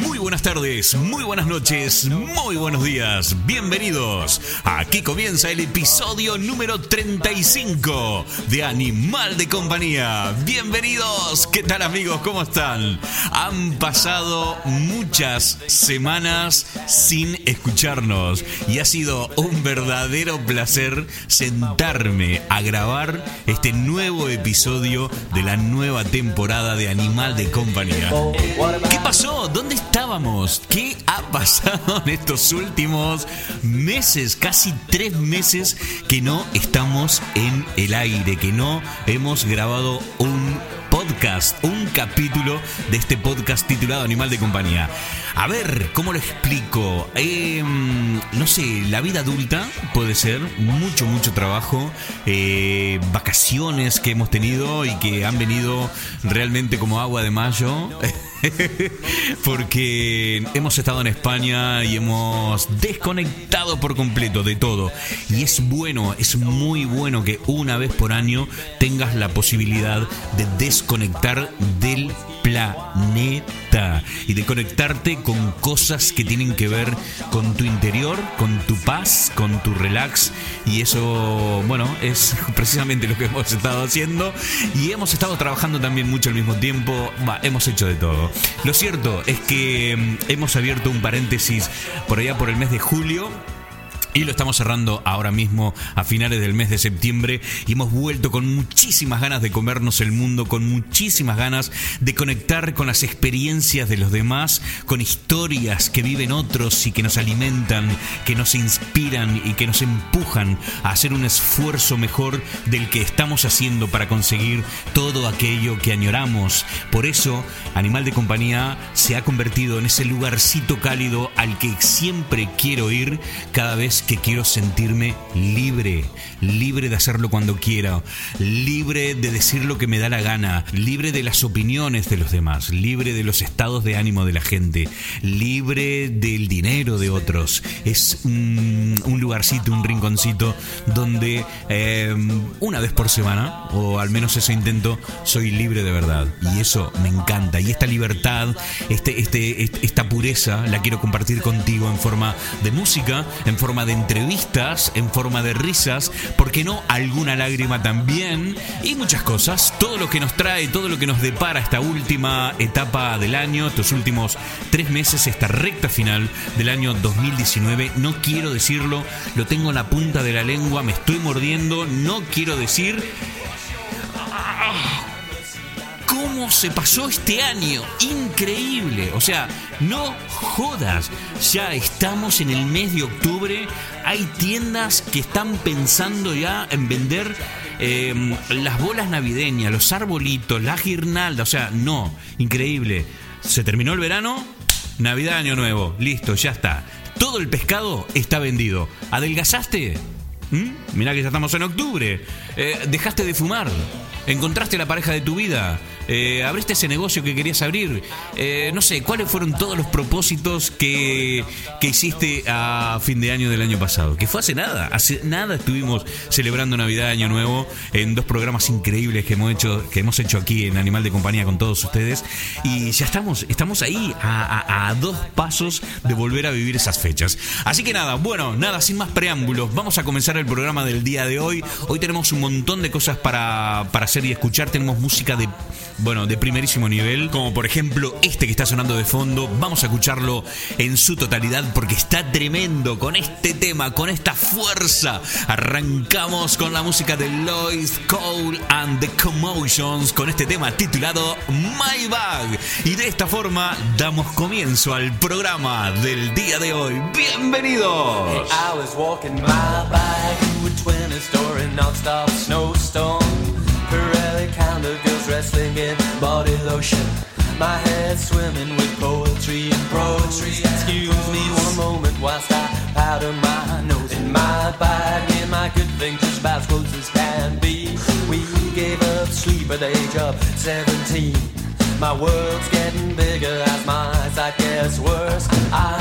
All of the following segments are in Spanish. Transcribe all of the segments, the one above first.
Muy buenas tardes, muy buenas noches, muy buenos días. Bienvenidos. Aquí comienza el episodio número 35 de Animal de Compañía. Bienvenidos. ¿Qué tal amigos? ¿Cómo están? Han pasado muchas semanas sin escucharnos y ha sido un verdadero placer sentarme a grabar este nuevo episodio de la nueva temporada de Animal de Compañía. ¿Qué pasó? ¿Dónde estábamos? ¿Qué ha pasado en estos últimos meses? Casi tres meses que no estamos en el aire, que no hemos grabado un podcast, un capítulo de este podcast titulado Animal de Compañía. A ver, ¿cómo lo explico? Em, no sé, la vida adulta puede ser mucho, mucho trabajo, eh, vacaciones que hemos tenido y que han venido realmente como agua de mayo. porque hemos estado en España y hemos desconectado por completo de todo. Y es bueno, es muy bueno que una vez por año tengas la posibilidad de desconectar del planeta y de conectarte con cosas que tienen que ver con tu interior, con tu paz, con tu relax. Y eso, bueno, es precisamente lo que hemos estado haciendo. Y hemos estado trabajando también mucho al mismo tiempo, va, hemos hecho de todo. Lo cierto es que mm, hemos abierto un paréntesis por allá por el mes de julio y lo estamos cerrando ahora mismo a finales del mes de septiembre y hemos vuelto con muchísimas ganas de comernos el mundo, con muchísimas ganas de conectar con las experiencias de los demás, con historias que viven otros y que nos alimentan, que nos inspiran y que nos empujan a hacer un esfuerzo mejor del que estamos haciendo para conseguir todo aquello que añoramos. Por eso, Animal de Compañía se ha convertido en ese lugarcito cálido al que siempre quiero ir cada vez que quiero sentirme libre, libre de hacerlo cuando quiera, libre de decir lo que me da la gana, libre de las opiniones de los demás, libre de los estados de ánimo de la gente, libre del dinero de otros. Es un, lugarcito, un rinconcito donde eh, una vez por semana, o al menos eso intento, soy libre de verdad. Y eso me encanta. Y esta libertad, este, este, esta pureza, la quiero compartir contigo en forma de música, en forma de entrevistas, en forma de risas, ¿por qué no alguna lágrima también? Y muchas cosas, todo lo que nos trae, todo lo que nos depara esta última etapa del año, estos últimos tres meses, esta recta final del año 2019. No quiero decirlo, lo tengo en la punta de la lengua, me estoy mordiendo, no quiero decir cómo se pasó este año. Increíble. O sea, no jodas. Ya estamos en el mes de octubre. Hay tiendas que están pensando ya en vender em, las bolas navideñas, los arbolitos, la guirnalda. O sea, no. Increíble. Se terminó el verano. Navidad, Año Nuevo. Listo, ya está. Todo el pescado está vendido. ¿Adelgazaste? ¿Mm? Mirá que ya estamos en octubre. Eh, ¿Dejaste de fumar? ¿Encontraste la pareja de tu vida? Eh, abriste ese negocio que querías abrir. Eh, no sé, ¿cuáles fueron todos los propósitos que, que hiciste a fin de año del año pasado? Que fue hace nada, hace nada estuvimos celebrando Navidad, Año Nuevo, en dos programas increíbles que hemos hecho, que hemos hecho aquí en Animal de Compañía con todos ustedes. Y ya estamos, estamos ahí a, dos pasos de volver a vivir esas fechas. Así que nada, bueno, nada, sin más preámbulos, vamos a comenzar programa del día de hoy. Hoy tenemos un montón de cosas para, para hacer y escuchar. Tenemos música de bueno, de primerísimo nivel, como por ejemplo este que está sonando de fondo. Vamos a escucharlo en su totalidad porque está tremendo con este tema, con esta fuerza. Arrancamos con la música de Lois Cole and the Commotions con este tema titulado My Bag. Y de esta forma damos comienzo al programa del día de hoy. ¡Bienvenidos! Wrestling in body lotion. My head swimming with poetry and poetry. Excuse me one moment whilst I powder my nose. In my bag, in my good thing, just about as close as can be. We gave up sleep at the age of 17. My world's getting bigger as my sight gets worse. I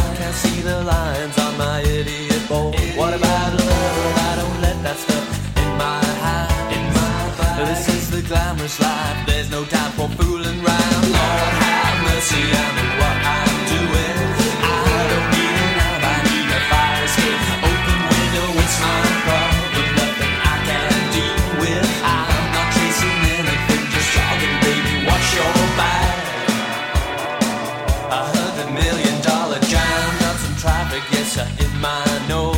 my nose.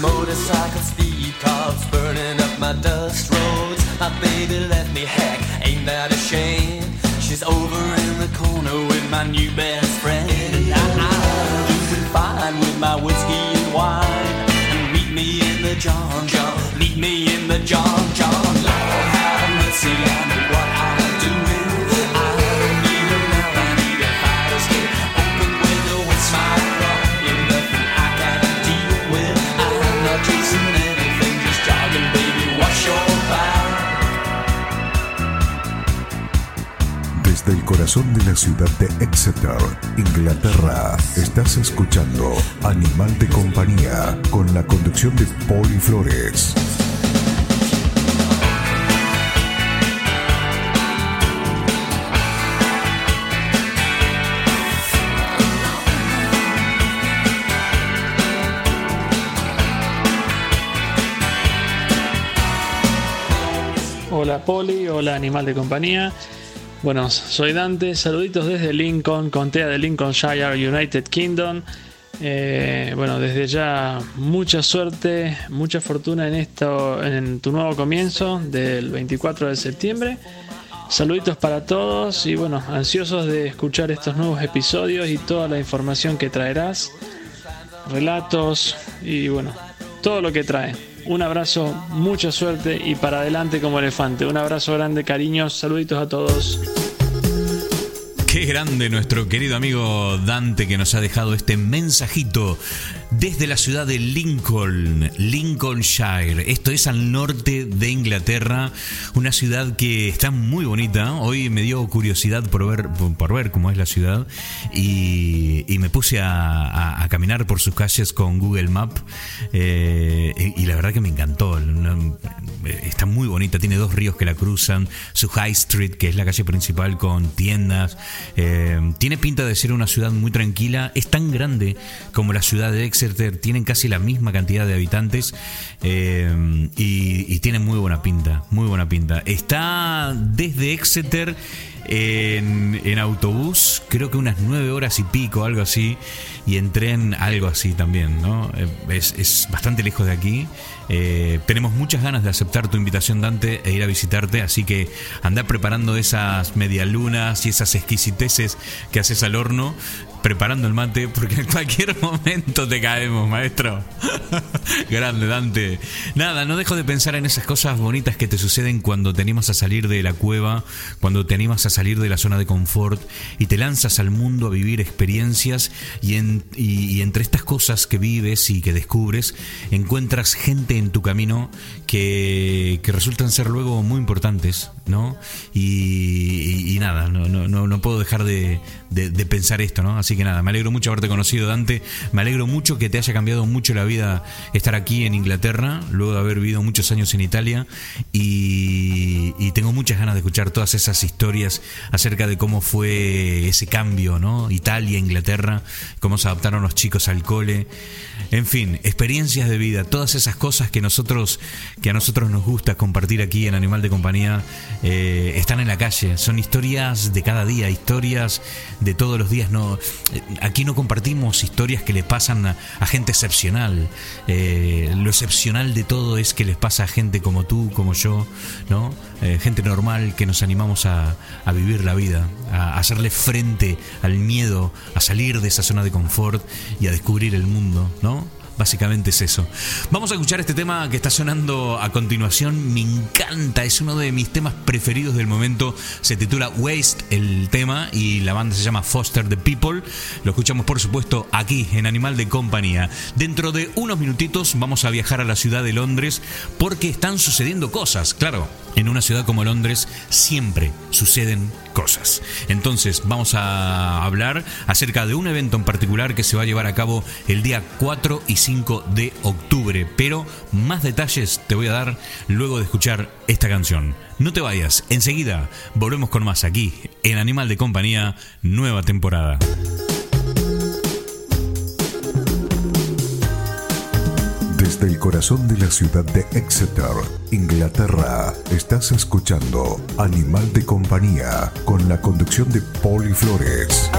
Motorcycle speed cops burning up my dust roads. My baby left me, heck, ain't that a shame? She's over in the corner with my new best friend. And I'm doing fine with my whiskey and wine. And meet me in the John John, meet me in the John John. Lord have mercy, corazón de la ciudad de Exeter, Inglaterra, estás escuchando Animal de Compañía con la conducción de Poli Flores. Hola Poli, hola Animal de Compañía. Bueno, soy Dante, saluditos desde Lincoln, Contea de Lincolnshire, United Kingdom. Eh, bueno, desde ya mucha suerte, mucha fortuna en esto, en tu nuevo comienzo del 24 de septiembre. Saluditos para todos y bueno, ansiosos de escuchar estos nuevos episodios y toda la información que traerás, relatos y bueno, todo lo que trae. Un abrazo, mucha suerte y para adelante como elefante. Un abrazo grande, cariños, saluditos a todos. Qué grande nuestro querido amigo Dante que nos ha dejado este mensajito desde la ciudad de Lincoln, Lincolnshire. Esto es al norte de Inglaterra, una ciudad que está muy bonita. Hoy me dio curiosidad por ver, por ver cómo es la ciudad y, me puse a, caminar por sus calles con Google Map eh, y, la verdad que me encantó. Está muy bonita, tiene dos ríos que la cruzan, su High Street, que es la calle principal con tiendas. eh, tiene pinta de ser una ciudad muy tranquila, es tan grande como la ciudad de Exeter, tienen casi la misma cantidad de habitantes eh, y, y tiene muy buena pinta, muy buena pinta. Está desde Exeter en, autobús, creo que unas nueve horas y pico, algo así, y en tren, algo así también, ¿no? Eh, Es, bastante lejos de aquí. Eh, tenemos muchas ganas de aceptar tu invitación, Dante, e ir a visitarte, así que anda preparando esas medialunas y esas exquisiteces que haces al horno, preparando el mate, porque en cualquier momento te caemos, maestro. Grande, Dante. Nada, no dejo de pensar en esas cosas bonitas que te suceden cuando te animas a salir de la cueva, cuando te animas a salir de la zona de confort y te lanzas al mundo a vivir experiencias y, en- y- entre estas cosas que vives y que descubres, encuentras gente en tu camino que, que resultan ser luego muy importantes, ¿no? Y nada, no, no, no, no puedo dejar de, de- de pensar esto, ¿no? Así que nada, me alegro mucho haberte conocido, Dante. Me alegro mucho que te haya cambiado mucho la vida estar aquí en Inglaterra, luego de haber vivido muchos años en Italia. Y, tengo muchas ganas de escuchar todas esas historias acerca de cómo fue ese cambio, ¿no? Italia, Inglaterra, cómo se adaptaron los chicos al cole. En fin, experiencias de vida, todas esas cosas que nosotros, que a nosotros nos gusta compartir aquí en Animal de Compañía, eh, están en la calle. Son historias de cada día, historias de todos los días. No, aquí no compartimos historias que le pasan a, a gente excepcional. Eh, lo excepcional de todo es que les pasa a gente como tú, como yo, ¿no? Eh, gente normal que nos animamos a, a vivir la vida, a hacerle frente al miedo, a salir de esa zona de confort y a descubrir el mundo, ¿no? Básicamente es eso. Vamos a escuchar este tema que está sonando a continuación. Me encanta, es uno de mis temas preferidos del momento. Se titula Waste el tema y la banda se llama Foster the People. Lo escuchamos por supuesto aquí en Animal de Compañía. Dentro de unos minutitos vamos a viajar a la ciudad de Londres porque están sucediendo cosas, claro. En una ciudad como Londres siempre suceden cosas. Entonces vamos a hablar acerca de un evento en particular que se va a llevar a cabo el día 4 y 5 de octubre, pero más detalles te voy a dar luego de escuchar esta canción. No te vayas, enseguida volvemos con más aquí en Animal de Compañía, nueva temporada. Desde el corazón de la ciudad de Exeter, Inglaterra, estás escuchando Animal de Compañía con la conducción de Poli Flores.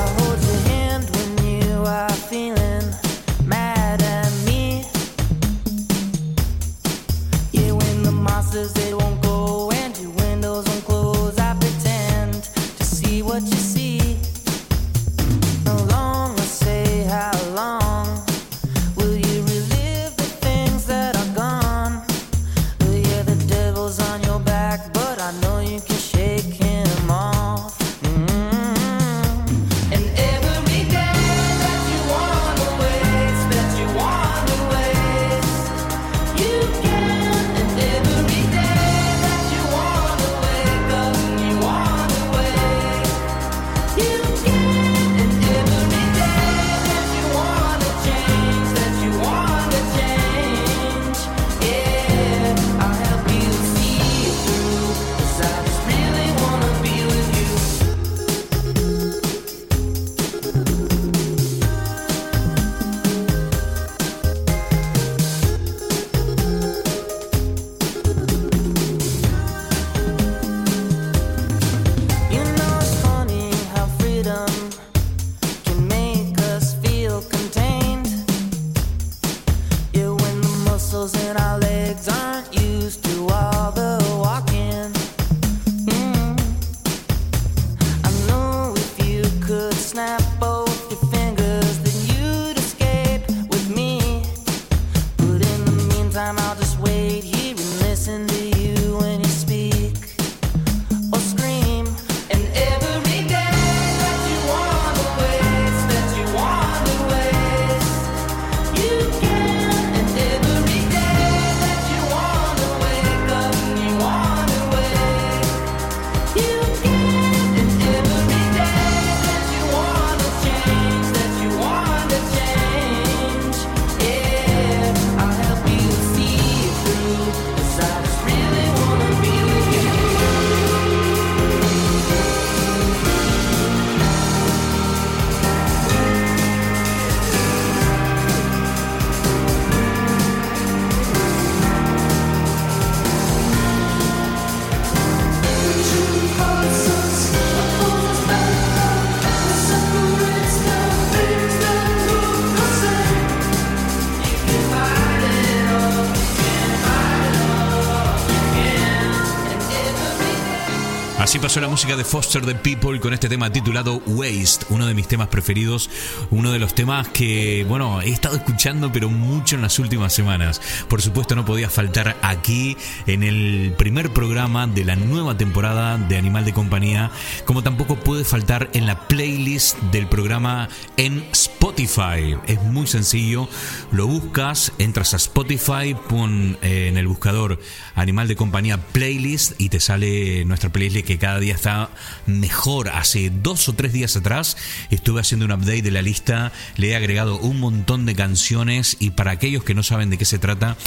Así pasó la música de Foster the People con este tema titulado Waste, uno de mis temas preferidos, uno de los temas que, bueno, he estado escuchando pero mucho en las últimas semanas. Por supuesto no podía faltar aquí en el primer programa de la nueva temporada de Animal de Compañía, como tampoco puede faltar en la playlist del programa en Spotify. Es muy sencillo, lo buscas, entras a Spotify, pon eh, en el buscador Animal de Compañía Playlist y te sale nuestra playlist que cada día está mejor. Hace dos o tres días atrás estuve haciendo un update de la lista, le he agregado un montón de canciones y para aquellos que no saben de qué se trata,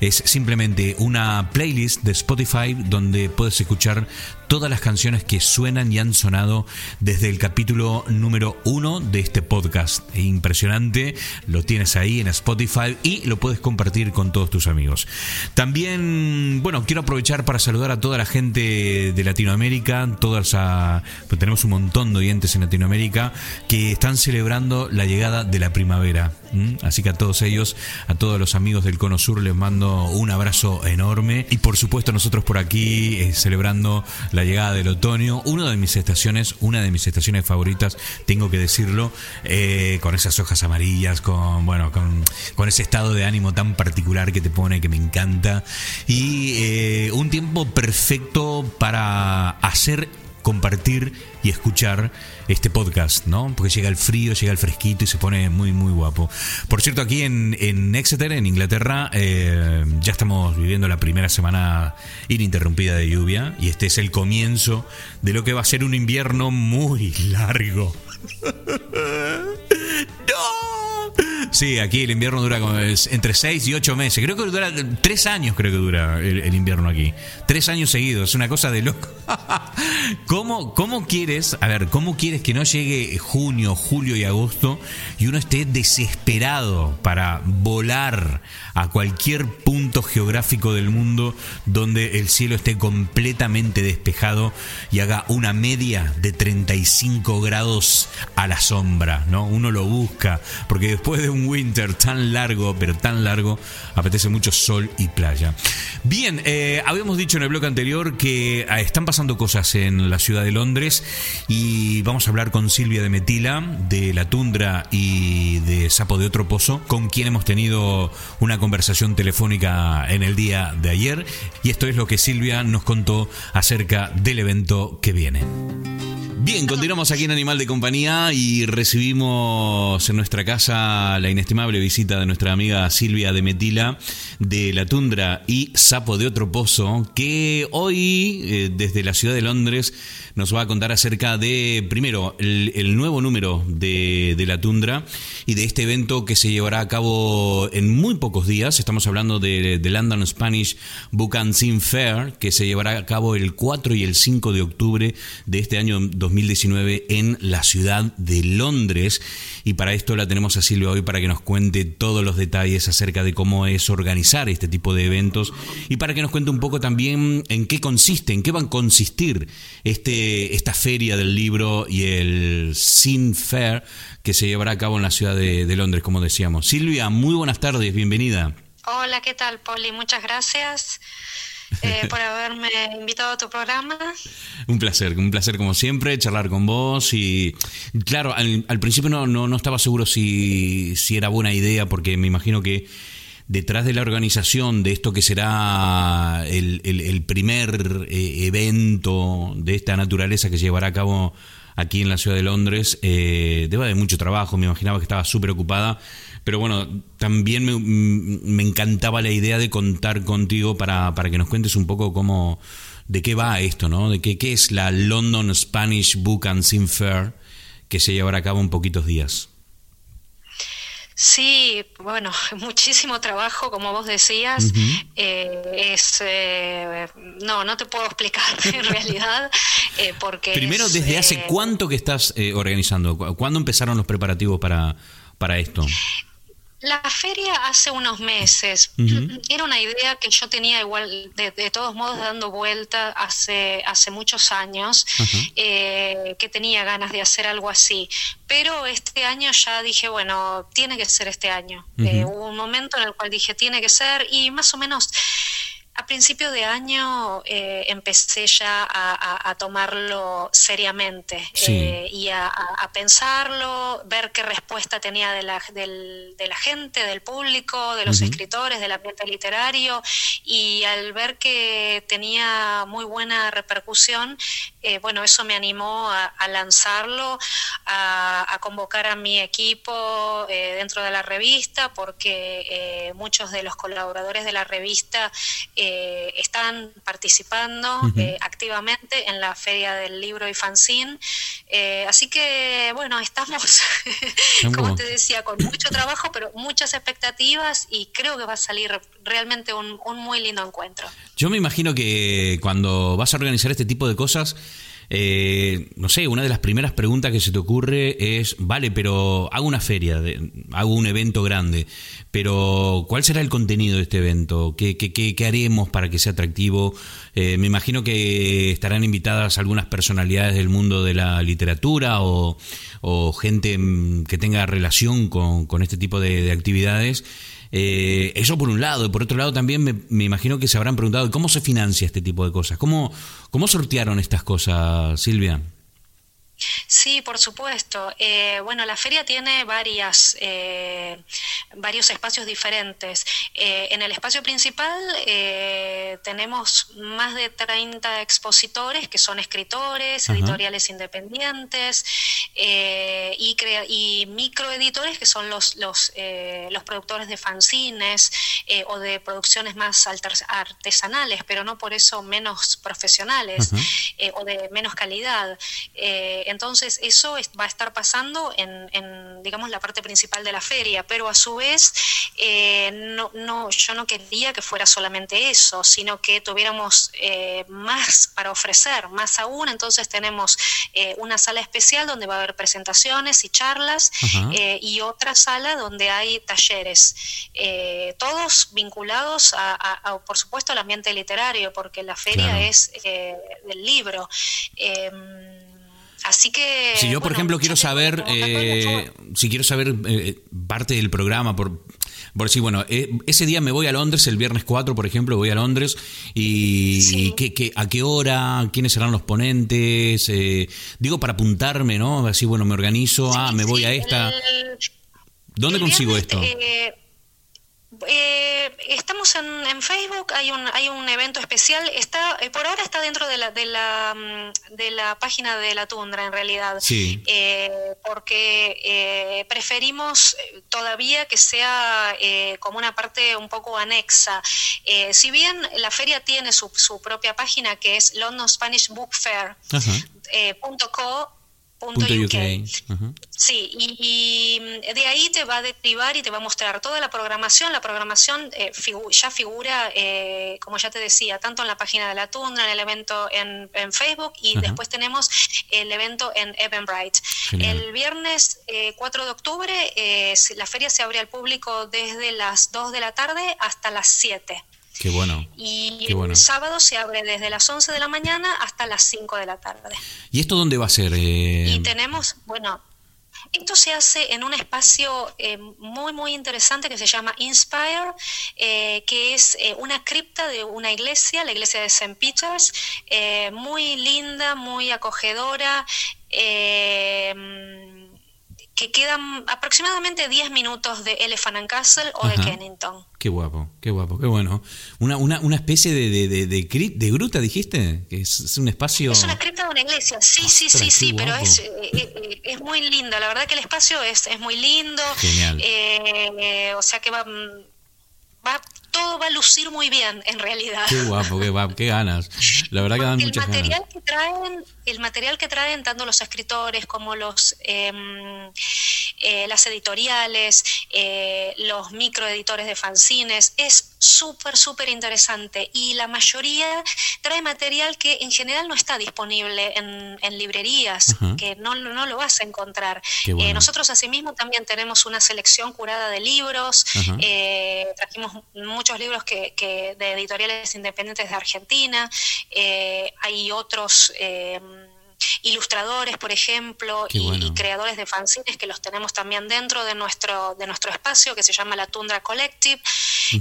es simplemente una playlist de Spotify donde puedes escuchar todas las canciones que suenan y han sonado desde el capítulo número uno de este podcast. Impresionante, lo tienes ahí en Spotify y lo puedes compartir con todos tus amigos. También, bueno, quiero aprovechar para saludar a toda la gente de Latinoamérica, todas a, pues tenemos un montón de oyentes en Latinoamérica que están celebrando la llegada de la primavera. Así que a todos ellos, a todos los amigos del Cono Sur les mando un abrazo enorme y por supuesto nosotros por aquí eh, celebrando la llegada del otoño, una de mis estaciones, una de mis estaciones favoritas, tengo que decirlo, eh, con esas hojas amarillas, con bueno, con, con ese estado de ánimo tan particular que te pone, que me encanta y eh, un tiempo perfecto para hacer compartir y escuchar este podcast, ¿no? Porque llega el frío, llega el fresquito y se pone muy, muy guapo. Por cierto, aquí en, en Exeter, en Inglaterra, eh, ya estamos viviendo la primera semana ininterrumpida de lluvia y este es el comienzo de lo que va a ser un invierno muy largo. ¡No! Sí, aquí el invierno dura como entre 6 y 8 meses. Creo que dura 3 años, creo que dura el, el invierno aquí. 3 años seguidos, es una cosa de loco. ¿Cómo, ¿Cómo quieres, a ver, cómo quieres que no llegue junio, julio y agosto y uno esté desesperado para volar a cualquier punto geográfico del mundo donde el cielo esté completamente despejado y haga una media de 35 grados a la sombra, ¿no? Uno lo busca, porque después de un winter tan largo, pero tan largo, apetece mucho sol y playa. Bien, eh, habíamos dicho en el blog anterior que eh, están pasando cosas en la ciudad de Londres y vamos a hablar con Silvia de Metila, de La Tundra y de Sapo de Otro Pozo, con quien hemos tenido una conversación telefónica en el día de ayer y esto es lo que Silvia nos contó acerca del evento que viene. Bien, continuamos aquí en Animal de Compañía y recibimos en nuestra casa la inestimable visita de nuestra amiga Silvia de Metila de La Tundra y Sapo de Otro Pozo, que hoy eh, desde la ciudad de Londres nos va a contar acerca de, primero, el, nuevo número de, de La Tundra y de este evento que se llevará a cabo en muy pocos días. Estamos hablando de, London Spanish Book and Fair, que se llevará a cabo el 4 y el 5 de octubre de este año 2019 en la ciudad de Londres. Y para esto la tenemos a Silvia hoy para que nos cuente todos los detalles acerca de cómo es organizar este tipo de eventos y para que nos cuente un poco también en qué consiste, en qué van a consistir este, esta feria del libro y el Sin Fair que se llevará a cabo en la ciudad de, de Londres, como decíamos. Silvia, muy buenas tardes, bienvenida. Hola, ¿qué tal, Poli? Muchas gracias eh, por haberme invitado a tu programa. Un placer, un placer como siempre, charlar con vos y claro, al, al principio no, no, no estaba seguro si, si era buena idea porque me imagino que detrás de la organización de esto que será el, el- el primer eh, evento de esta naturaleza que se llevará a cabo aquí en la ciudad de Londres, eh, debe haber mucho trabajo, me imaginaba que estaba súper ocupada, pero bueno, también me, me encantaba la idea de contar contigo para, para que nos cuentes un poco cómo, de qué va esto, ¿no? De qué, qué es la London Spanish Book and Scene Fair que se llevará a cabo en poquitos días. Sí, bueno, muchísimo trabajo, como vos decías. Eh, es eh, no, no te puedo explicar en realidad, eh, porque Primero, es, ¿desde hace cuánto que estás organizando? ¿Cu- ¿Cuándo empezaron los preparativos para, para esto? La feria hace unos meses. Era una idea que yo tenía igual de, de todos modos dando vuelta hace hace muchos años eh, que tenía ganas de hacer algo así. Pero este año ya dije bueno tiene que ser este año. Eh, hubo un momento en el cual dije tiene que ser y más o menos a principio de año eh, empecé ya a, a- a tomarlo seriamente Sí. eh, y a, pensarlo, ver qué respuesta tenía de la, del- de la gente, del público, de los escritores, del ambiente literario y al ver que tenía muy buena repercusión, eh, bueno, eso me animó a, lanzarlo, a, a convocar a mi equipo eh, dentro de la revista, porque eh, muchos de los colaboradores de la revista eh, están participando eh, activamente en la Feria del Libro y Fanzine. Eh, así que, bueno, estamos, Como- como te decía, con mucho trabajo, pero muchas expectativas y creo que va a salir realmente un, un muy lindo encuentro. Yo me imagino que cuando vas a organizar este tipo de cosas, eh, no sé, una de las primeras preguntas que se te ocurre es, vale, pero hago una feria, hago un evento grande, pero ¿cuál será el contenido de este evento? ¿Qué, qué, qué- qué haremos para que sea atractivo? Eh, me imagino que estarán invitadas algunas personalidades del mundo de la literatura o, o gente mm, que tenga relación con, este tipo de actividades. Eh, eso por un lado, y por otro lado también me, me imagino que se habrán preguntado cómo se financia este tipo de cosas, cómo, cómo sortearon estas cosas, Silvia. Sí, por supuesto. Eh, bueno, la feria tiene varias, eh, varios espacios diferentes. Eh, en el espacio principal eh, tenemos más de 30 expositores que son escritores, Ajá. editoriales independientes eh, y, y microeditores que son los, los, eh, los productores de fanzines o de producciones más artesanales, pero no por eso menos profesionales o de menos calidad. Entonces, eso es- va a estar pasando en, en, digamos, la parte principal de la feria, pero a su vez, eh, no, no, yo no quería que fuera solamente eso, sino que tuviéramos eh, más para ofrecer, más aún. Entonces, tenemos eh, una sala especial donde va a haber presentaciones y charlas eh, y otra sala donde hay talleres, todos vinculados a, a- a, por supuesto, al ambiente literario, porque la feria Claro. es eh, del libro. Eh, así que. Si yo, por bueno, ejemplo, quiero saber, eh, si quiero saber eh, parte del programa, por, por decir, bueno, eh, ese día me voy a Londres, el viernes 4, por ejemplo, voy a Londres, y, Sí. y qué, qué- a qué hora, quiénes serán los ponentes, eh, digo, para apuntarme, ¿no? Así, bueno, me organizo, ah, me voy sí, a esta. el- ¿Dónde el consigo viernes, esto? Eh, estamos en, en Facebook, hay un, hay un evento especial, está eh, por ahora está dentro de la, de, la, mm, de la página de la Tundra en realidad, Sí. Eh, porque eh, preferimos todavía que sea como una parte un poco anexa. Si bien la feria tiene su, su propia página que es London Spanish Book Fair, Ajá. eh, punto co, punto UK. Sí, y, y de ahí te va a derivar y te va a mostrar toda la programación. La programación eh, figu- ya figura, eh, como ya te decía, tanto en la página de la Tundra, en el evento en, en Facebook y después tenemos el evento en Eventbrite. Genial. El viernes eh, 4 de octubre eh, la feria se abre al público desde las 2 de la tarde hasta las 7. Qué bueno. Y Qué bueno. el sábado se abre desde las 11 de la mañana hasta las 5 de la tarde. ¿Y esto dónde va a ser? Eh, Y tenemos, bueno, esto se hace en un espacio eh, muy, muy interesante que se llama Inspire, eh, que es eh, una cripta de una iglesia, la iglesia de St. Peter's, muy linda, muy acogedora. eh, que quedan aproximadamente 10 minutos de Elephant and Castle o de. Kennington. Qué guapo, qué guapo, qué bueno. Una, una, una especie de, de, de, de, de gruta, dijiste, que es, es un espacio... Es una cripta de una iglesia, sí, sí, Ostras, sí, sí, pero guapo. es, eh, eh, es muy linda, la verdad que el espacio es, es muy lindo, Genial. eh, eh, o sea que va, va, todo va a lucir muy bien en realidad. Qué guapo, qué guapo, qué ganas. La verdad que dan el muchas material ganas. que traen el material que traen tanto los escritores como los em, eh, las editoriales eh, los microeditores de fanzines es súper súper interesante y la mayoría trae material que en general no está disponible en, en librerías Ajá. que no, no lo vas a encontrar Qué bueno. Eh, nosotros asimismo también tenemos una selección curada de libros Ajá. eh, trajimos muchos libros que, que de editoriales independientes de Argentina. Eh, hay otros eh, ilustradores, por ejemplo, y, bueno. y creadores de fanzines que los tenemos también dentro de nuestro, de nuestro espacio que se llama la Tundra Collective.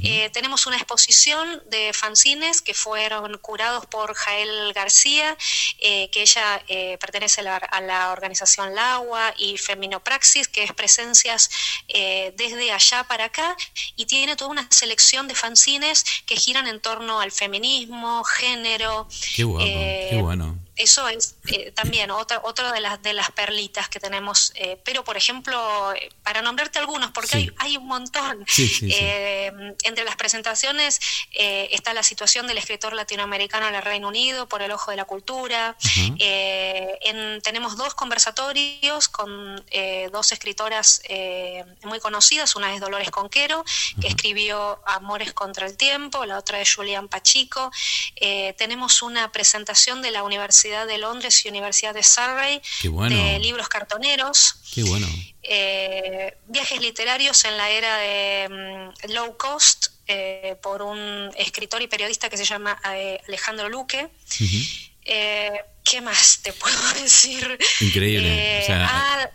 Eh, tenemos una exposición de fanzines que fueron curados por Jael García, eh, que ella eh, pertenece a la, a la organización LAGUA y Feminopraxis, que es presencias eh, desde allá para acá, y tiene toda una selección de fanzines que giran en torno al feminismo, género. Qué guapo, eh, qué bueno. Eso es eh, también otra, otra de, las, de las perlitas que tenemos. eh, pero, por ejemplo, eh, para nombrarte algunos, porque Sí. hay, hay un montón. Sí, sí, sí. Eh, entre las presentaciones está la situación del escritor latinoamericano en el Reino Unido por el ojo de la cultura. Eh, en- tenemos dos conversatorios con eh, dos escritoras eh, muy conocidas. Una es Dolores Conquero, que escribió Amores contra el Tiempo, la otra es Julián Pachico. Tenemos una presentación de la Universidad de Londres y Universidad de Surrey bueno. de libros cartoneros. Qué bueno. Eh, viajes literarios en la era de mm, low cost eh, por un escritor y periodista que se llama eh, Alejandro Luque. Eh, ¿Qué más te puedo decir? Increíble, o sea- ah,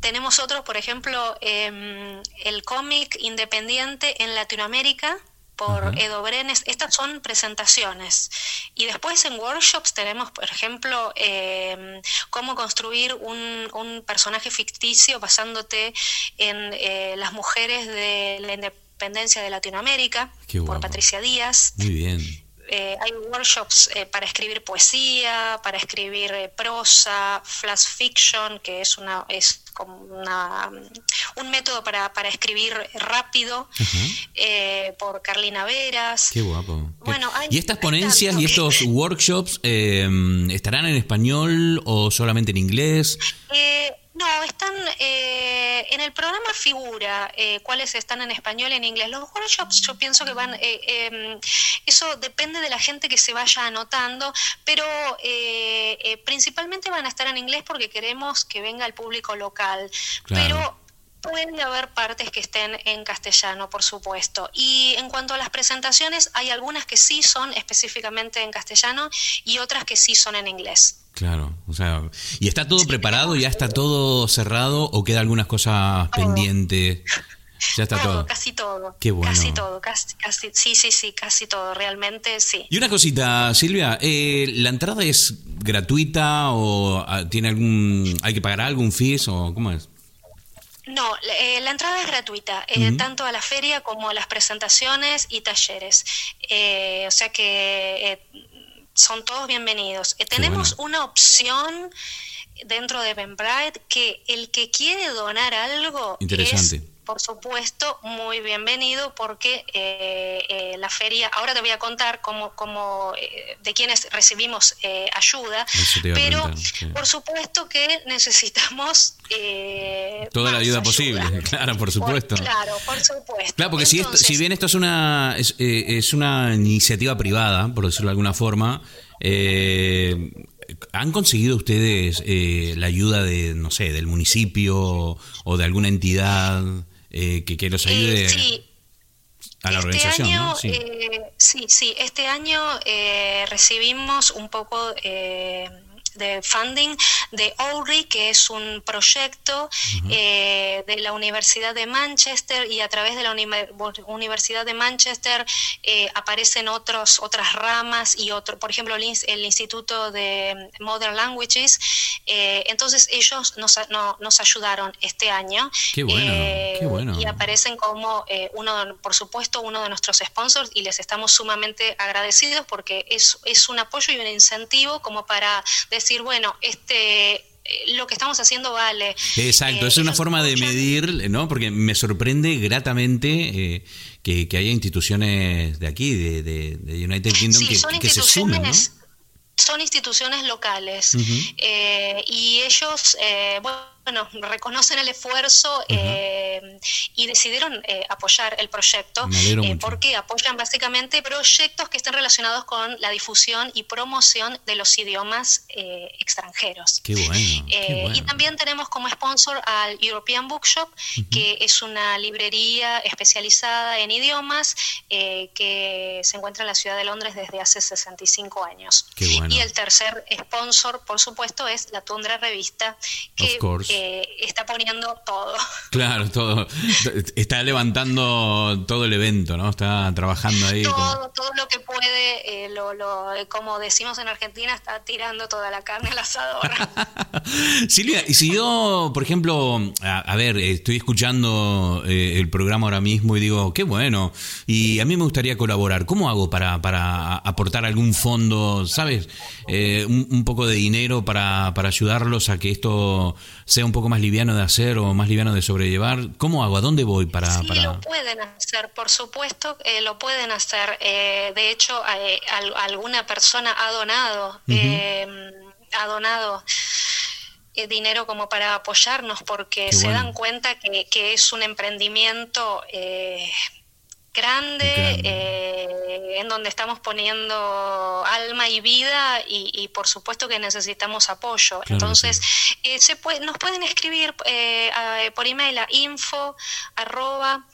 tenemos otros, por ejemplo, em, el cómic independiente en Latinoamérica. Por. Edo Brenes. Estas son presentaciones. Y después en workshops tenemos, por ejemplo, eh, cómo construir un, un personaje ficticio basándote en eh, las mujeres de la independencia de Latinoamérica, por. Patricia Díaz. Muy bien. Eh, hay workshops eh, para escribir poesía, para escribir eh, prosa, flash fiction, que es una es como una, un método para, para escribir rápido, eh, por Carlina Veras. Qué guapo. Bueno, hay- ¿Y estas ponencias tanto y estos workshops eh, estarán en español o solamente en inglés? No, están eh, en el programa figura eh, cuáles están en español y en inglés. Los workshops yo pienso que van, eh, eh, eso depende de la gente que se vaya anotando, pero eh, eh, principalmente van a estar en inglés porque queremos que venga el público local. Claro. Pero Puede haber partes que estén en castellano, por supuesto. Y en cuanto a las presentaciones, hay algunas que sí son específicamente en castellano y otras que sí son en inglés. Claro, o sea, ¿y está todo preparado? ¿Ya está todo cerrado o queda algunas cosas pendientes? Ya está todo. casi todo. Qué bueno. Casi todo, casi, casi, sí, sí, sí, casi todo, realmente sí. Y una cosita, Silvia, eh, ¿la entrada es gratuita o ah, tiene algún, hay que pagar algún fees o cómo es? No, la- eh, la entrada es gratuita, eh, tanto a la feria como a las presentaciones y talleres. Eh, o sea que eh, son todos bienvenidos. Eh, tenemos bueno. una opción dentro de Benbright que el que quiere donar algo Interesante. es por supuesto, muy bienvenido porque eh, eh, la feria, ahora te voy a contar cómo, cómo eh, de quienes recibimos eh, ayuda, pero sí. por supuesto que necesitamos eh, Toda la ayuda posible, claro, por supuesto. Por- claro, por supuesto. Claro, porque si, esto- si bien esto es una, es, eh, es una iniciativa privada, por decirlo de alguna forma, eh, ¿han conseguido ustedes eh, la ayuda de, no sé, del municipio o de alguna entidad eh, que, que los ayude eh, sí, a la este organización? año, ¿no? Sí. eh, sí, sí, este año eh, recibimos un poco eh, de funding de ORI, que es un proyecto eh, de la Universidad de Manchester y a través de la uni- Universidad de Manchester eh, aparecen otros, otras ramas y otro, por ejemplo, el, el Instituto de Modern Languages. eh, entonces ellos nos, no- nos ayudaron este año. Qué bueno, qué bueno. Y aparecen como eh, uno, por supuesto, uno de nuestros sponsors y les estamos sumamente agradecidos porque es, es un apoyo y un incentivo como para decir, bueno, este eh, lo que estamos haciendo vale. Exacto, Eh, es una forma de medir, ¿no? Porque me sorprende gratamente eh, que, que haya instituciones de aquí, de, de- de United Kingdom, Sí, que, son que se sumen, ¿no? son instituciones locales eh, y ellos, eh, bueno, reconocen el esfuerzo eh, y decidieron eh, apoyar el proyecto eh, porque apoyan básicamente proyectos que estén relacionados con la difusión y promoción de los idiomas eh, extranjeros. Qué bueno, qué bueno. Y también tenemos como sponsor al European Bookshop, que es una librería especializada en idiomas eh, que se encuentra en la ciudad de Londres desde hace 65 años. Qué bueno. Y el tercer sponsor, por supuesto, es la Tundra Revista, que. Eh, está poniendo todo. Claro, todo. Está levantando todo el evento, ¿no? Está trabajando ahí. con- Todo, todo lo que puede, eh, lo, lo- como decimos en Argentina, está tirando toda la carne al asador. Silvia, y si yo, por ejemplo, a, a ver, estoy escuchando eh, el programa ahora mismo y digo, qué bueno, y a mí me gustaría colaborar, ¿cómo hago para, para aportar algún fondo, sabes, Eh, un, un poco de dinero para, para ayudarlos a que esto sea un poco más liviano de hacer o más liviano de sobrellevar? ¿Cómo hago? ¿A dónde voy para...? Sí, para... lo pueden hacer, por supuesto, eh, lo pueden hacer. Eh, de hecho, eh, al- alguna persona ha donado, ha donado dinero como para apoyarnos porque se dan cuenta que, que es un emprendimiento grande, Grande. eh, en donde estamos poniendo alma y vida y, y por supuesto que necesitamos apoyo. Claro Entonces, eh, se puede, nos pueden escribir eh, a- por email a info arroba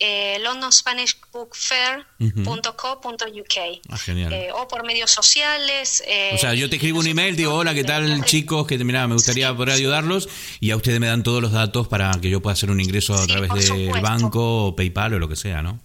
eh, londonspanishbookfair.co.uk Ah, eh, o por medios sociales. eh, O sea, yo te escribo un email, digo, hola, ¿qué tal chicos? Que mira, me gustaría poder ayudarlos y a ustedes me dan todos los datos para que yo pueda hacer un ingreso a Sí, través del banco o PayPal o lo que sea, ¿no?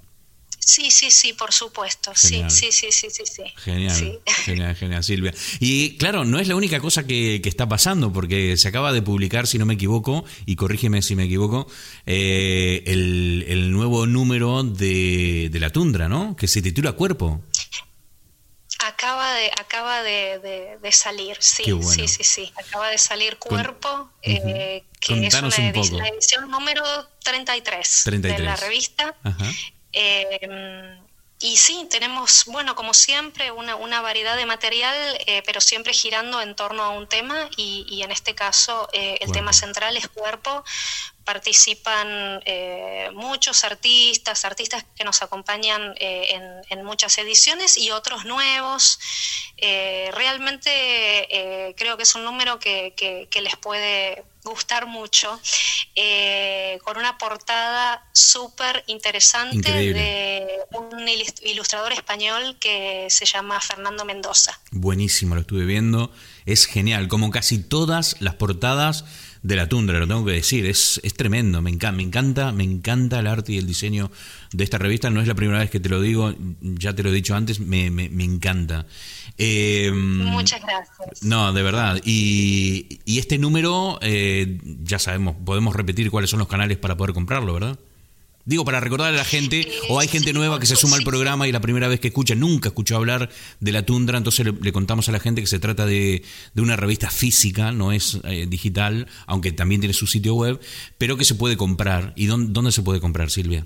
Sí, sí, sí, por supuesto. Sí, Genial. sí, sí, sí, sí, sí. Genial, Sí. genial, genial, Silvia. Y claro, no es la única cosa que, que está pasando, porque se acaba de publicar, si no me equivoco, y corrígeme si me equivoco, eh, el, el nuevo número de, de la tundra, ¿no? Que se titula Cuerpo. Acaba de, acaba de, de- de salir, sí, bueno. sí, sí, sí. Acaba de salir Cuerpo, eh, que Contanos es una un poco. la edición número 33, 33. de la revista. Ajá. Eh, y sí, tenemos, bueno, como siempre, una, una variedad de material, eh, pero siempre girando en torno a un tema y, y en este caso eh, el tema central es cuerpo. Participan eh, muchos artistas, artistas que nos acompañan eh, en, en muchas ediciones y otros nuevos. Eh, realmente creo que es un número que, que- que les puede gustar mucho, con una portada súper interesante de un ilus- ilustrador español que se llama Fernando Mendoza. Buenísimo, lo estuve viendo. Es genial, como casi todas las portadas de la tundra, lo tengo que decir. Es, es tremendo, me encanta, me encanta, me encanta el arte y el diseño de esta revista. No es la primera vez que te lo digo, ya te lo he dicho antes, me, me- me encanta. Eh, Muchas gracias. No, de verdad. Y, y este número, eh, ya sabemos, podemos repetir cuáles son los canales para poder comprarlo, ¿verdad? Digo, para recordarle a la gente, o hay gente nueva que se suma al programa y la primera vez que escucha, nunca escuchó hablar de la tundra, entonces le, le contamos a la gente que se trata de, de una revista física, no es eh, digital, aunque también tiene su sitio web, pero que se puede comprar. ¿Y dónde, dónde se puede comprar, Silvia?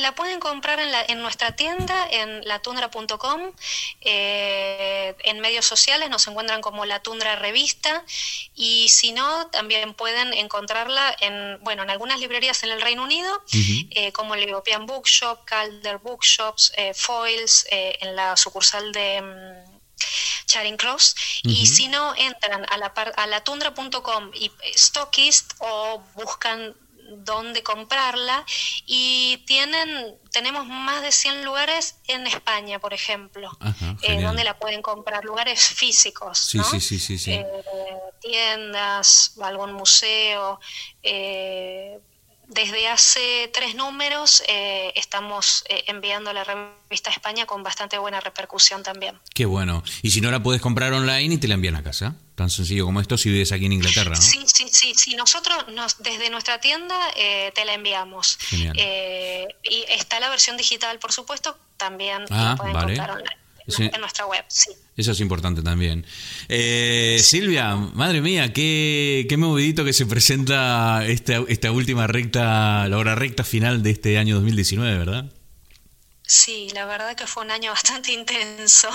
La pueden comprar en, la- en nuestra tienda, en latundra.com. Eh, en medios sociales nos encuentran como La Tundra Revista. Y si no, también pueden encontrarla en, bueno, en algunas librerías en el Reino Unido, eh, como el European Bookshop, Calder Bookshops, eh, Foils, en la sucursal de. mm, Charing Cross y si no entran a la a latundra.com y eh, Stockist o buscan dónde comprarla y tienen tenemos más de 100 lugares en España, por ejemplo, Ajá, eh, donde la pueden comprar, lugares físicos, Sí, ¿no? sí, sí, sí, sí. Eh, tiendas, algún museo. eh, desde hace tres números eh, estamos eh, enviando la revista a España con bastante buena repercusión también. Qué bueno. Y si no la puedes comprar online y te la envían a casa. Tan sencillo como esto si vives aquí en Inglaterra, ¿no? Sí, sí, sí, sí. Nosotros nos, desde nuestra tienda eh, te la enviamos. Genial. Eh, y está la versión digital, por supuesto, también Ah, la pueden vale. comprar online. En- Sí. En nuestra web, sí. Eso es importante también. Eh, Silvia, madre mía, qué, qué movidito que se presenta esta, esta última recta, la hora recta final de este año 2019, ¿verdad? Sí, la verdad que fue un año bastante intenso.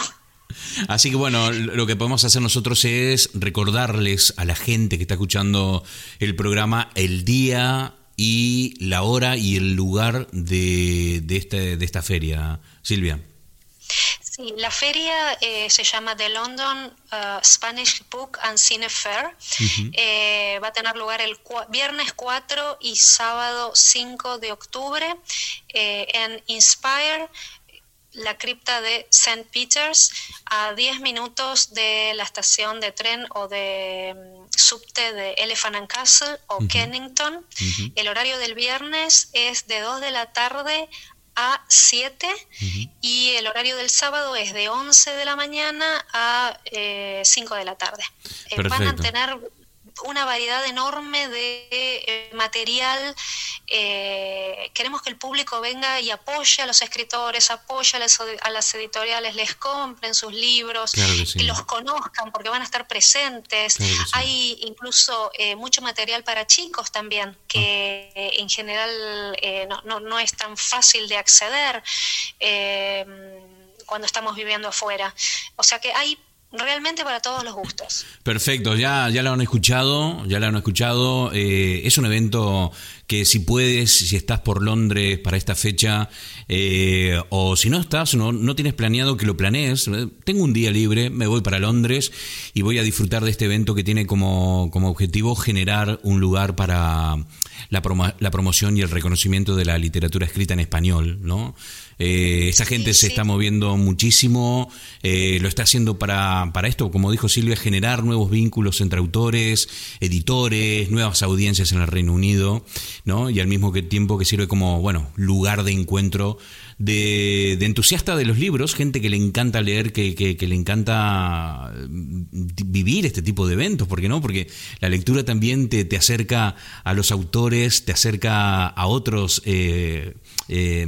Así que bueno, lo que podemos hacer nosotros es recordarles a la gente que está escuchando el programa el día y la hora y el lugar de, de, este, de esta feria. Silvia. Sí, la feria eh, se llama The London uh, Spanish Book and Cine Fair. Eh, va a tener lugar el cua- viernes 4 y sábado 5 de octubre eh, en Inspire, la cripta de St. Peter's, a 10 minutos de la estación de tren o de mm, subte de Elephant and Castle o Kennington. El horario del viernes es de 2 de la tarde a 7 y el horario del sábado es de 11 de la mañana a eh, 5 de la tarde. Eh, van a tener una variedad enorme de eh, material. eh, queremos que el público venga y apoye a los escritores, apoye a las, a las editoriales, les compren sus libros, Claro que sí. los conozcan porque van a estar presentes. Claro que sí. Hay incluso eh, mucho material para chicos también, que Ah. en general no, no, no es tan fácil de acceder cuando estamos viviendo afuera. O sea que hay realmente para todos los gustos. Perfecto, ya, ya lo han escuchado, ya lo han escuchado. Eh, es un evento que si puedes, si estás por Londres para esta fecha, eh, o si no estás, no, no tienes planeado que lo planees, eh, tengo un día libre, me voy para Londres y voy a disfrutar de este evento que tiene como, como objetivo generar un lugar para la, la promoción y el reconocimiento de la literatura escrita en español, ¿no? Eh, esta gente se sí. está moviendo muchísimo, eh, lo está haciendo para, para esto, como dijo Silvia, generar nuevos vínculos entre autores, editores, nuevas audiencias en el Reino Unido, ¿no? Y al mismo tiempo que sirve como, bueno, lugar de encuentro de, de entusiasta de los libros, gente que le encanta leer, que, que- que le encanta mm, vivir este tipo de eventos, ¿por qué no? Porque la lectura también te, te acerca a los autores, te acerca a otros, eh, eh,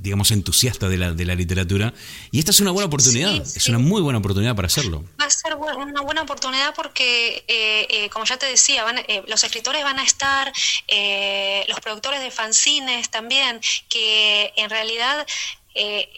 digamos, entusiastas de la, de la literatura. Y esta es una buena oportunidad, Sí, es sí. una muy buena oportunidad para hacerlo. Va a ser una buena oportunidad porque, eh, eh, como ya te decía, van, eh, los escritores van a estar, eh, los productores de fanzines también, que en realidad eh,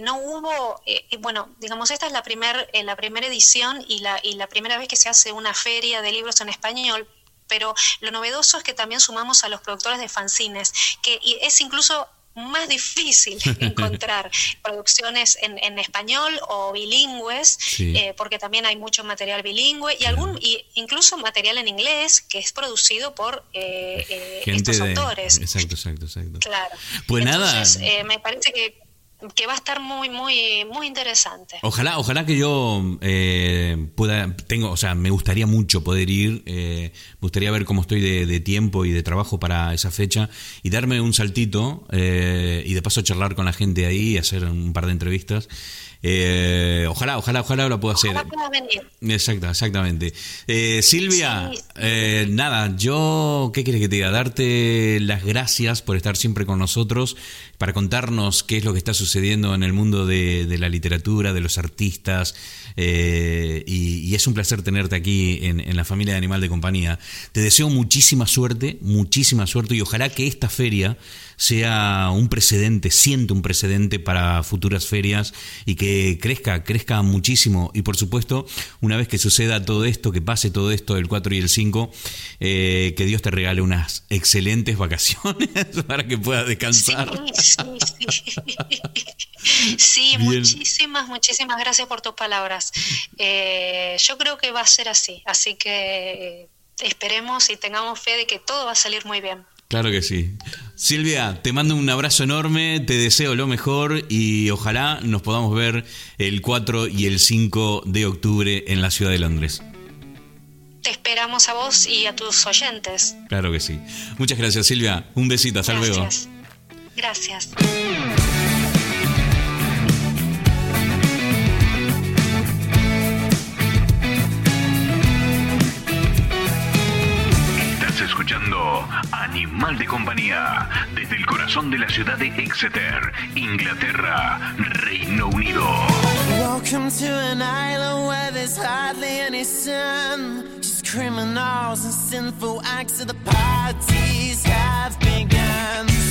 no hubo, eh, bueno, digamos, esta es la primera la primera edición y la, y la primera vez que se hace una feria de libros en español. Pero lo novedoso es que también sumamos a los productores de fanzines, que y es incluso más difícil encontrar producciones en, en español o bilingües, Sí. eh, porque también hay mucho material bilingüe y algún y incluso material en inglés que es producido por eh, eh, estos de... autores. Exacto, exacto, exacto. Claro. Pues nada. Entonces, eh, me parece que, que va a estar muy, muy, muy interesante. Ojalá, ojalá que yo eh, pueda, tengo, o sea, me gustaría mucho poder ir, eh, me gustaría ver cómo estoy de, tiempo y de trabajo para esa fecha y darme un saltito eh, y de paso charlar con la gente ahí y hacer un par de entrevistas. Eh, ojalá, ojalá, ojalá lo pueda hacer. Ojalá puedas venir. Exacto, exactamente. Eh, Silvia, Sí. eh, nada, yo, ¿qué quieres que te diga? Darte las gracias por estar siempre con nosotros, para contarnos qué es lo que está sucediendo en el mundo de, de la literatura, de los artistas, eh, y, y es un placer tenerte aquí en, en la familia de Animal de Compañía. Te deseo muchísima suerte, muchísima suerte, y ojalá que esta feria sea un precedente, siente un precedente para futuras ferias y que crezca, crezca muchísimo. Y por supuesto, una vez que suceda todo esto, que pase todo esto el 4 y el 5, eh, que Dios te regale unas excelentes vacaciones para que puedas descansar. Sí, sí, sí. Sí, Bien. muchísimas, muchísimas gracias por tus palabras. Eh, yo creo que va a ser así, así que esperemos y tengamos fe de que todo va a salir muy bien. Claro que sí. Silvia, te mando un abrazo enorme, te deseo lo mejor y ojalá nos podamos ver el 4 y el 5 de octubre en la ciudad de Londres. Te esperamos a vos y a tus oyentes. Claro que sí. Muchas gracias Silvia, un besito, hasta luego. Gracias. Escuchando Animal de Compañía desde el corazón de la ciudad de Exeter, Inglaterra, Reino Unido. Welcome to an island where there's hardly any sun. Just criminals and sinful acts of the parties have begun.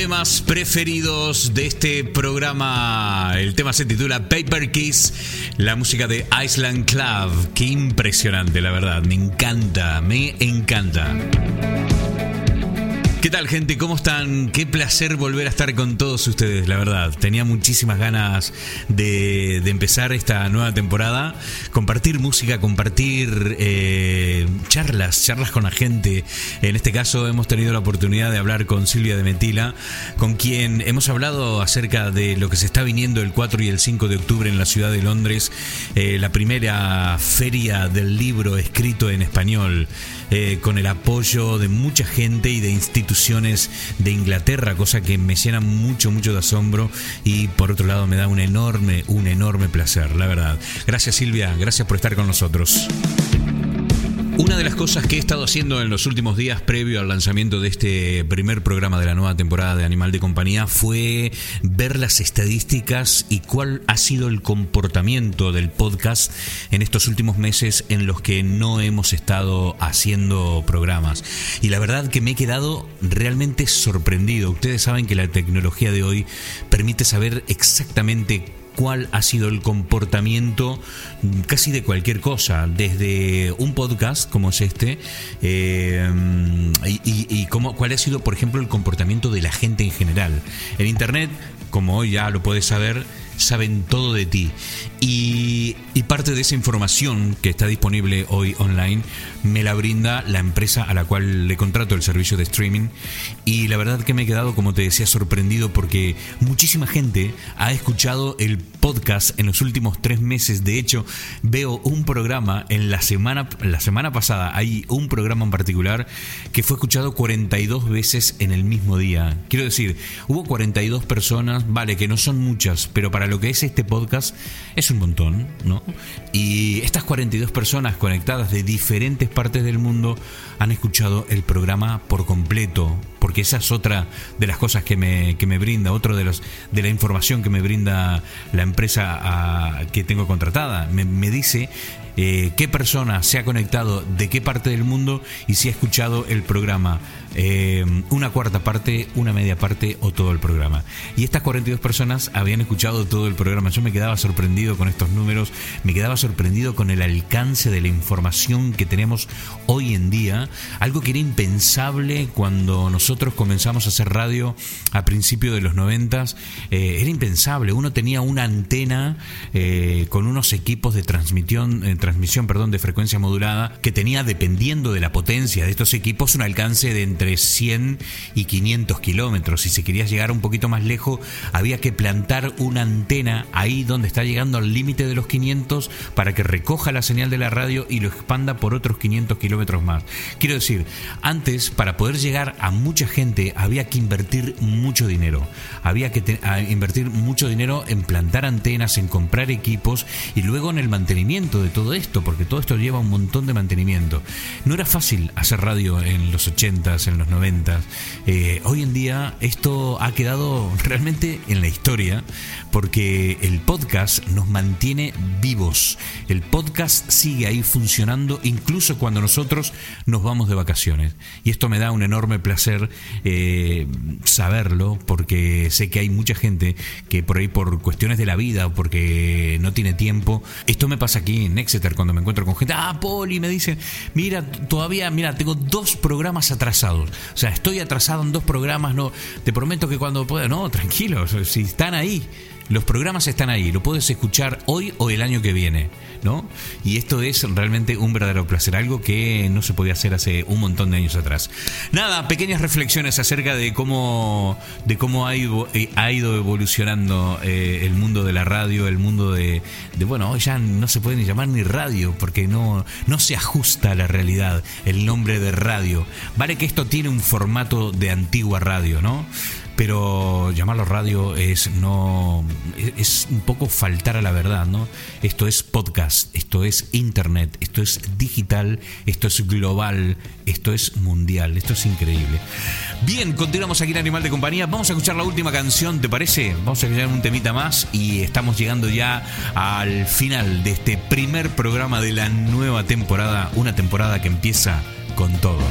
Temas preferidos de este programa, el tema se titula Paper Kiss, la música de Island Club. Qué impresionante, la verdad, me encanta, me encanta. ¿Qué tal gente? ¿Cómo están? Qué placer volver a estar con todos ustedes, la verdad. Tenía muchísimas ganas de, de empezar esta nueva temporada, compartir música, compartir eh, charlas, charlas con la gente. En este caso hemos tenido la oportunidad de hablar con Silvia de Metila, con quien hemos hablado acerca de lo que se está viniendo el 4 y el 5 de octubre en la ciudad de Londres, eh, la primera feria del libro escrito en español, eh, con el apoyo de mucha gente y de instituciones de Inglaterra, cosa que me llena mucho, mucho de asombro y por otro lado me da un enorme, un enorme placer, la verdad. Gracias Silvia, gracias por estar con nosotros. Una de las cosas que he estado haciendo en los últimos días previo al lanzamiento de este primer programa de la nueva temporada de Animal de Compañía fue ver las estadísticas y cuál ha sido el comportamiento del podcast en estos últimos meses en los que no hemos estado haciendo programas. Y la verdad que me he quedado realmente sorprendido. Ustedes saben que la tecnología de hoy permite saber exactamente cuál ha sido el comportamiento casi de cualquier cosa, desde un podcast como es este, eh, y, y, cómo, cuál ha sido, por ejemplo, el comportamiento de la gente en general. En Internet, como hoy ya lo puedes saber, saben todo de ti. Y, parte de esa información que está disponible hoy online me la brinda la empresa a la cual le contrato el servicio de streaming. Y la verdad que me he quedado, como te decía, sorprendido porque muchísima gente ha escuchado el podcast en los últimos tres meses. De hecho, veo un programa en la semana, la semana pasada, hay un programa en particular que fue escuchado 42 veces en el mismo día. Quiero decir, hubo 42 personas, vale, que no son muchas, pero para lo que es este podcast es un montón, ¿no? Y estas 42 personas conectadas de diferentes partes del mundo han escuchado el programa por completo, porque esa es otra de las cosas que me, que me brinda, otro de los de la información que me brinda la empresa a, que tengo contratada. Me, me dice eh, qué persona se ha conectado de qué parte del mundo y si ha escuchado el programa. Eh, una cuarta parte, una media parte o todo el programa. Y estas 42 personas habían escuchado todo el programa. Yo me quedaba sorprendido con estos números, me quedaba sorprendido con el alcance de la información que tenemos hoy en día, algo que era impensable cuando nosotros comenzamos a hacer radio a principios de los 90, eh, era impensable. Uno tenía una antena eh, con unos equipos de transmisión, transmisión perdón, de frecuencia modulada que tenía, dependiendo de la potencia de estos equipos, un alcance de entre 100 y 500 kilómetros. Si se quería llegar un poquito más lejos, había que plantar una antena ahí donde está llegando al límite de los 500 para que recoja la señal de la radio y lo expanda por otros 500 kilómetros más. Quiero decir, antes, para poder llegar a mucha gente, había que invertir mucho dinero. Había que invertir mucho dinero en plantar antenas, en comprar equipos y luego en el mantenimiento de todo esto, porque todo esto lleva un montón de mantenimiento. No era fácil hacer radio en los 80s, en los 90. Eh, hoy en día esto ha quedado realmente en la historia porque el podcast nos mantiene vivos. El podcast sigue ahí funcionando incluso cuando nosotros nos vamos de vacaciones. Y esto me da un enorme placer eh, saberlo porque sé que hay mucha gente que por ahí por cuestiones de la vida o porque no tiene tiempo. Esto me pasa aquí en Exeter cuando me encuentro con gente. Ah, Poli, me dicen, mira, todavía, mira, tengo dos programas atrasados. O sea, estoy atrasado en dos programas, no, te prometo que cuando pueda, no, tranquilo, si están ahí. Los programas están ahí, lo puedes escuchar hoy o el año que viene, ¿no? Y esto es realmente un verdadero placer, algo que no se podía hacer hace un montón de años atrás. Nada, pequeñas reflexiones acerca de cómo, de cómo ha ido, ha ido evolucionando eh, el mundo de la radio, el mundo de, de, bueno, hoy ya no se puede ni llamar ni radio, porque no, no se ajusta a la realidad el nombre de radio. Vale que esto tiene un formato de antigua radio, ¿no? Pero llamarlo radio es no es un poco faltar a la verdad, ¿no? Esto es podcast, esto es internet, esto es digital, esto es global, esto es mundial, esto es increíble. Bien, continuamos aquí en Animal de Compañía. Vamos a escuchar la última canción, ¿te parece? Vamos a escuchar un temita más y estamos llegando ya al final de este primer programa de la nueva temporada, una temporada que empieza con todo.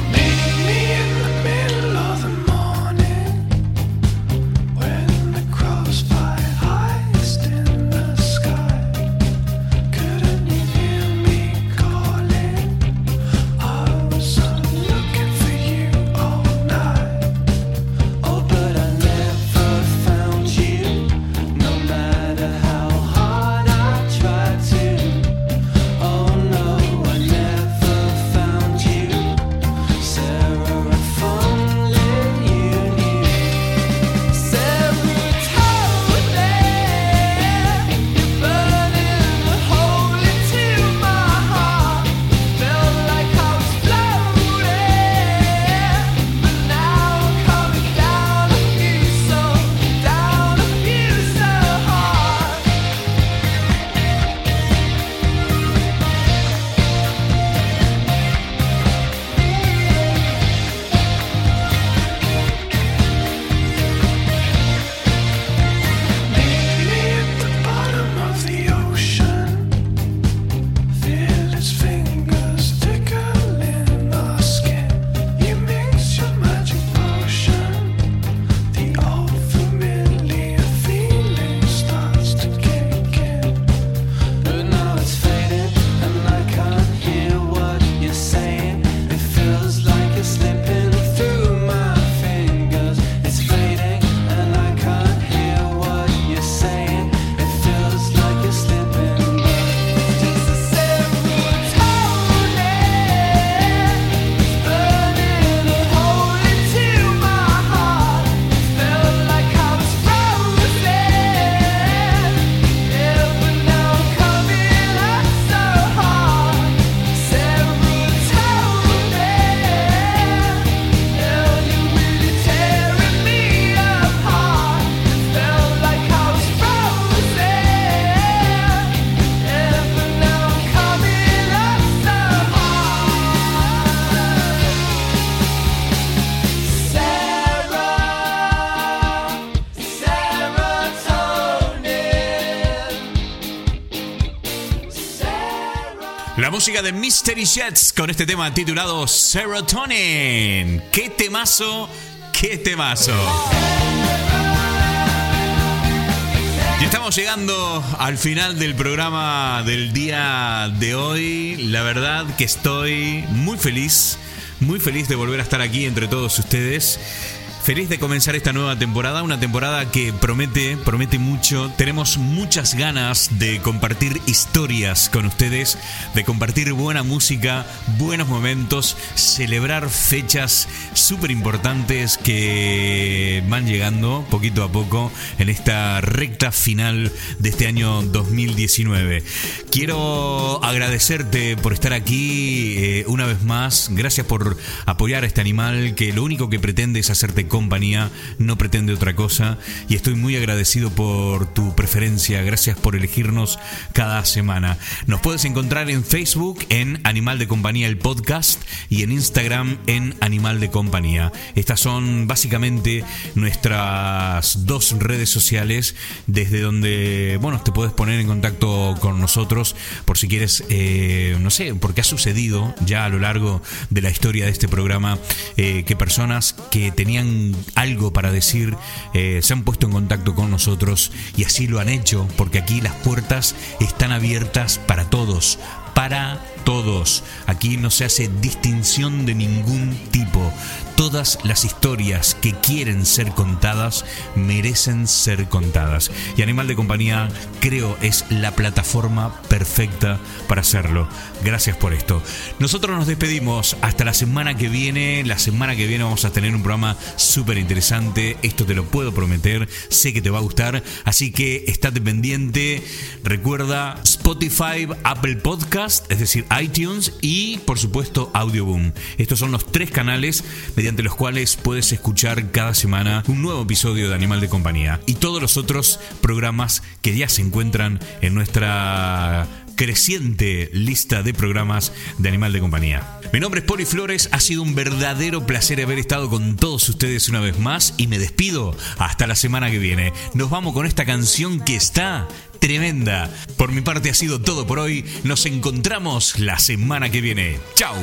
De Mystery Jets con este tema titulado Serotonin. ¡Qué temazo! ¡Qué temazo! Y estamos llegando al final del programa del día de hoy. La verdad que estoy muy feliz, muy feliz de volver a estar aquí entre todos ustedes. Feliz de comenzar esta nueva temporada, una temporada que promete, promete mucho. Tenemos muchas ganas de compartir historias con ustedes, de compartir buena música, buenos momentos, celebrar fechas súper importantes que van llegando poquito a poco en esta recta final de este año 2019. Quiero agradecerte por estar aquí eh, una vez más. Gracias por apoyar a este animal que lo único que pretende es hacerte compañía, no pretende otra cosa y estoy muy agradecido por tu preferencia, gracias por elegirnos cada semana. Nos puedes encontrar en Facebook en Animal de Compañía el podcast y en Instagram en Animal de Compañía. Estas son básicamente nuestras dos redes sociales desde donde, bueno, te puedes poner en contacto con nosotros por si quieres, eh, no sé, porque ha sucedido ya a lo largo de la historia de este programa eh, que personas que tenían algo para decir, eh, se han puesto en contacto con nosotros y así lo han hecho, porque aquí las puertas están abiertas para todos, para todos. Aquí no se hace distinción de ningún tipo. Todas las historias que quieren ser contadas merecen ser contadas. Y Animal de Compañía creo es la plataforma perfecta para hacerlo. Gracias por esto. Nosotros nos despedimos hasta la semana que viene. La semana que viene vamos a tener un programa súper interesante. Esto te lo puedo prometer. Sé que te va a gustar. Así que estate pendiente. Recuerda Spotify, Apple Podcast, es decir, iTunes y por supuesto Audioboom. Estos son los tres canales mediante los cuales puedes escuchar cada semana un nuevo episodio de Animal de Compañía y todos los otros programas que ya se encuentran en nuestra creciente lista de programas de Animal de Compañía. Mi nombre es Poli Flores, ha sido un verdadero placer haber estado con todos ustedes una vez más y me despido hasta la semana que viene. Nos vamos con esta canción que está tremenda. Por mi parte ha sido todo por hoy, nos encontramos la semana que viene. Chao.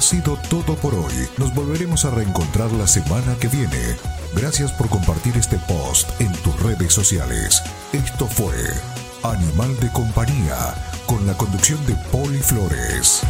Ha sido todo por hoy. Nos volveremos a reencontrar la semana que viene. Gracias por compartir este post en tus redes sociales. Esto fue Animal de Compañía con la conducción de Poli Flores.